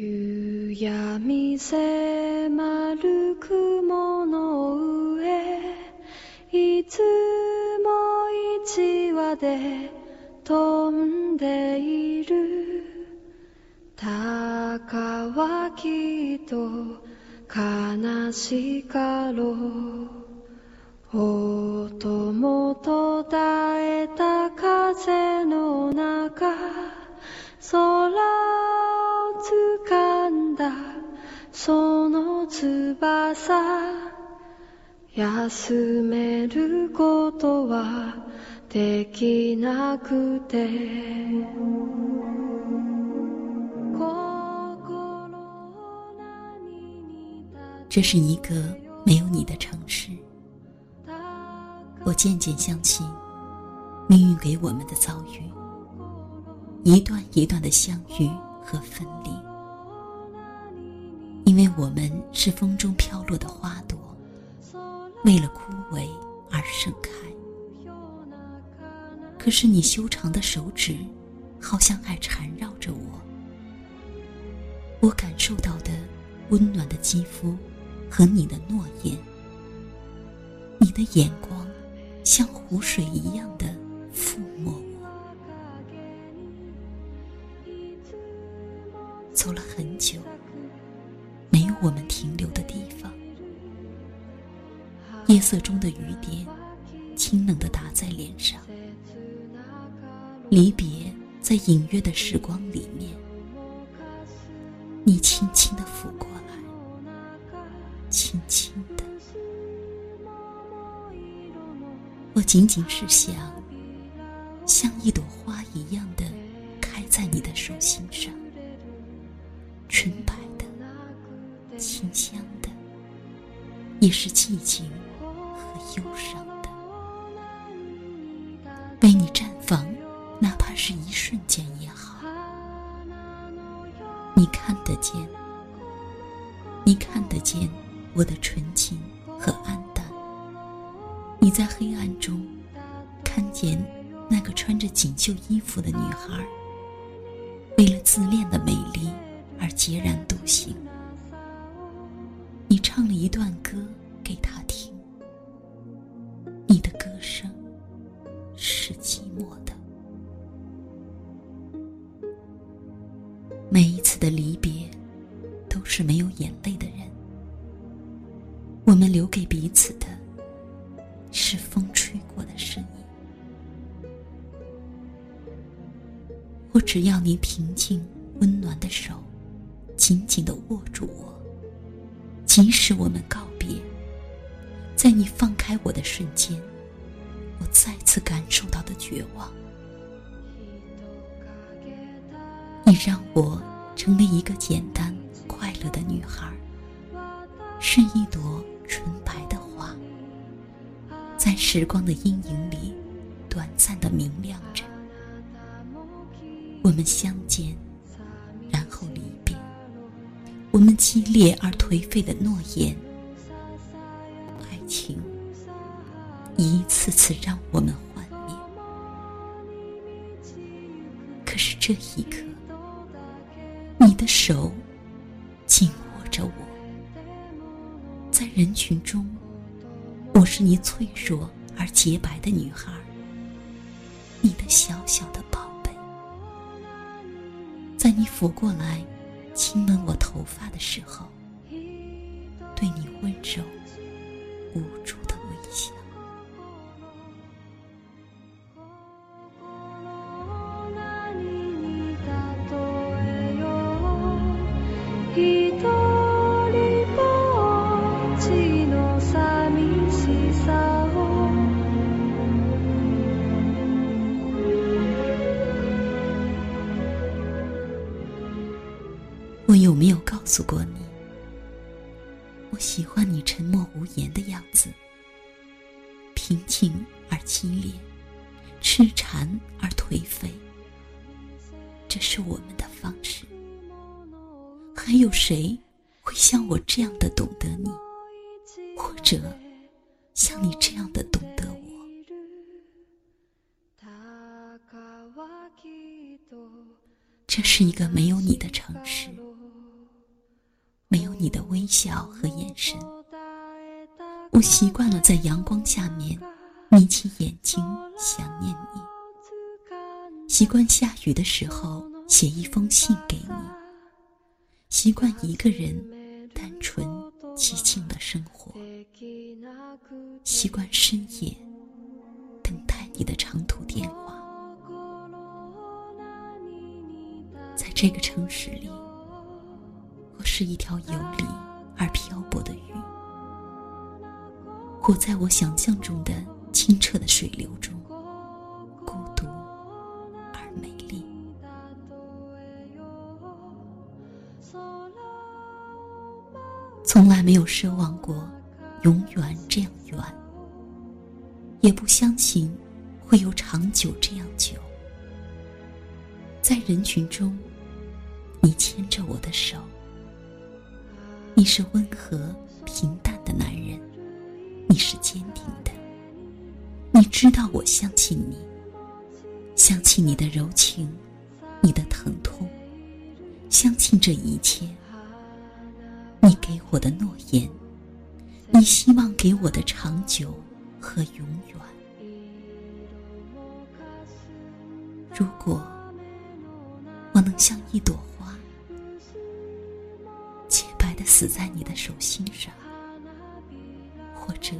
夕闇迫る雲の上いつも一羽で飛んでいる。鷹はきっと悲しかろう。音も途絶えた風の中。空掴んだその翼休めることはできなくて这是一个没有你的城市。我渐渐相信，命运给我们的遭遇，一段一段的相遇 和分离，因为我们是风中飘落的花朵，为了枯萎而盛开。可是你修长的手指，好像还缠绕着我，我感受到的温暖的肌肤。和你的诺言，你的眼光像湖水一样的抚摸走了很久，没有我们停留的地方。夜色中的雨点，清冷的打在脸上。离别在隐约的时光里面，你轻轻的抚过来。轻轻的，我仅仅是想，像一朵花一样的开在你的手心上，纯白的，清香的，也是寂静和忧伤的，为你绽放，哪怕是一瞬间也好。你看得见，你看得见。我的纯情和暗淡，你在黑暗中看见那个穿着锦绣衣服的女孩，为了自恋的美丽而孑然独行。你唱了一段歌给他听，你的歌声是寂寞的。每一次的离别，都是没有眼泪的人。我们留给彼此的，是风吹过的声音。我只要你平静温暖的手，紧紧的握住我。即使我们告别，在你放开我的瞬间，我再次感受到的绝望。你让我成为一个简单快乐的女孩，是一朵。纯白的花，在时光的阴影里，短暂的明亮着。我们相见，我们激烈而颓废的诺言，爱情一次次让我们幻灭。可是这一刻，你的手紧握着我。在人群中，我是你脆弱而洁白的女孩，你的小小的宝贝。在你抚过来，亲吻我头发的时候，对你温柔无助。没有告诉过你，我喜欢你沉默无言的样子，平静而激烈，痴缠而颓废。这是我们的方式。还有谁会像我这样的懂得你，或者像你这样的懂得我？这是一个没有你的城市。你的微笑和眼神。我习惯了在阳光下面眯起眼睛想念你，习惯下雨的时候写一封信给你，习惯一个人单纯寂静的生活，习惯深夜等待你的长途电话。在这个城市里，是一条游离而漂泊的鱼。活在我想象中的清澈的水流中，孤独而美丽。从来没有奢望过永远这样远，也不相信会有长久这样久。在人群中，你牵着我的手，你是温和平淡的男人。你是坚定的，你知道我相信你，相信你的柔情，你的疼痛，相信这一切。你给我的诺言，你希望给我的长久和永远。如果我能像一朵花，的死在你的手心上。或者，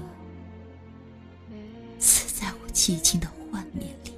死在我寂静的幻灭里。